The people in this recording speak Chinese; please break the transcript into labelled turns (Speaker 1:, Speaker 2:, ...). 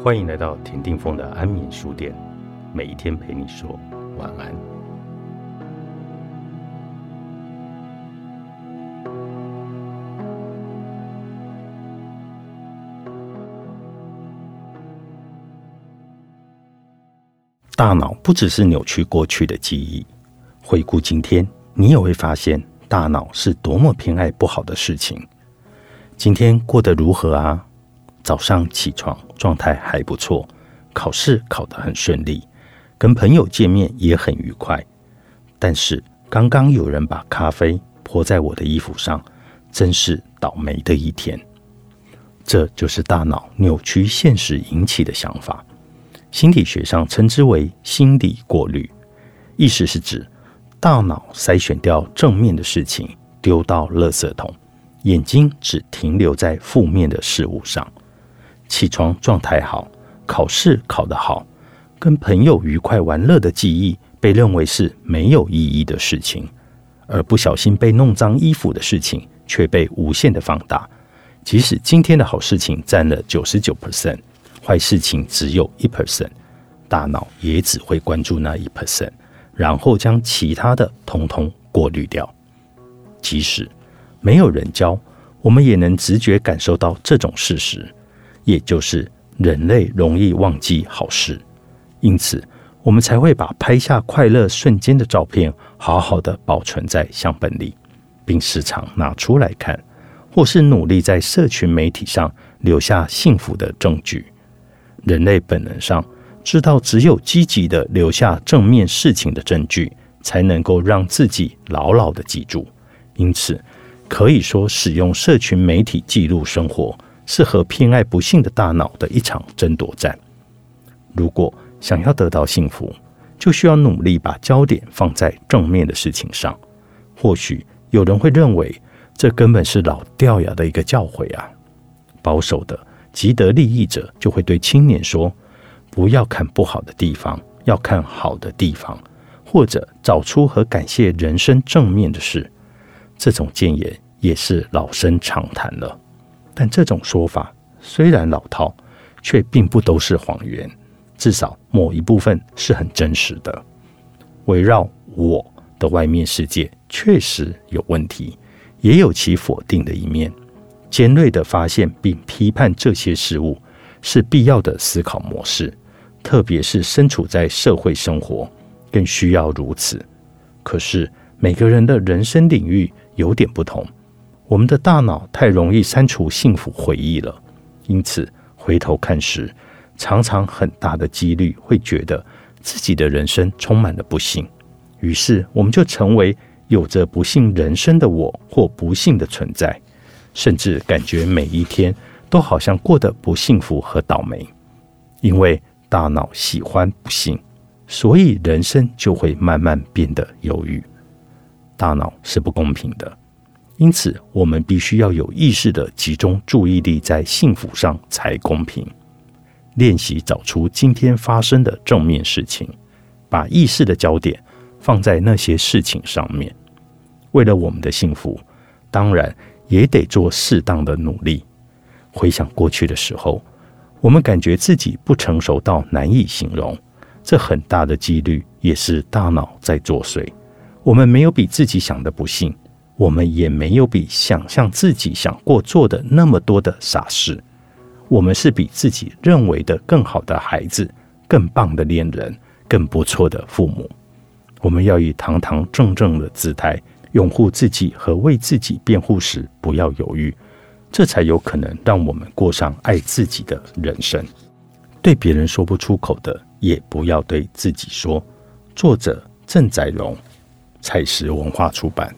Speaker 1: 欢迎来到田定峰的安眠书店，每一天陪你说晚安。大脑不只是扭曲过去的记忆，回顾今天，你也会发现大脑是多么偏爱不好的事情。今天过得如何啊？早上起床状态还不错，考试考得很顺利，跟朋友见面也很愉快。但是刚刚有人把咖啡泼在我的衣服上，真是倒霉的一天。这就是大脑扭曲现实引起的想法，心理学上称之为心理过滤。意思是指大脑筛选掉正面的事情，丢到垃圾桶，眼睛只停留在负面的事物上。起床状态好，考试考得好，跟朋友愉快玩乐的记忆被认为是没有意义的事情，而不小心被弄脏衣服的事情却被无限的放大。即使今天的好事情占了九十九 percent，坏事情只有一 percent，大脑也只会关注那一 percent，然后将其他的通通过滤掉。即使没有人教，我们也能直觉感受到这种事实。也就是人类容易忘记好事，因此我们才会把拍下快乐瞬间的照片好好的保存在相本里，并时常拿出来看，或是努力在社群媒体上留下幸福的证据。人类本能上知道，只有积极的留下正面事情的证据，才能够让自己牢牢的记住。因此，可以说使用社群媒体记录生活。是和偏爱不幸的大脑的一场争夺战。如果想要得到幸福，就需要努力把焦点放在正面的事情上。或许有人会认为，这根本是老掉牙的一个教诲啊！保守的、极得利益者就会对青年说：“不要看不好的地方，要看好的地方，或者找出和感谢人生正面的事。”这种谏言也是老生常谈了。但这种说法虽然老套，却并不都是谎言，至少某一部分是很真实的。围绕我的外面世界确实有问题，也有其否定的一面。尖锐的发现并批判这些事物是必要的思考模式，特别是身处在社会生活，更需要如此。可是每个人的人生领域有点不同。我们的大脑太容易删除幸福回忆了，因此回头看时，常常很大的几率会觉得自己的人生充满了不幸。于是，我们就成为有着不幸人生的我或不幸的存在，甚至感觉每一天都好像过得不幸福和倒霉。因为大脑喜欢不幸，所以人生就会慢慢变得忧郁。大脑是不公平的。因此，我们必须要有意识的集中注意力在幸福上才公平。练习找出今天发生的正面事情，把意识的焦点放在那些事情上面。为了我们的幸福，当然也得做适当的努力。回想过去的时候，我们感觉自己不成熟到难以形容，这很大的几率也是大脑在作祟。我们没有比自己想的不幸。我们也没有比想象自己想过做的那么多的傻事，我们是比自己认为的更好的孩子，更棒的恋人，更不错的父母。我们要以堂堂正正的姿态拥护自己和为自己辩护时不要犹豫，这才有可能让我们过上爱自己的人生。对别人说不出口的，也不要对自己说。作者郑载荣，彩石文化出版。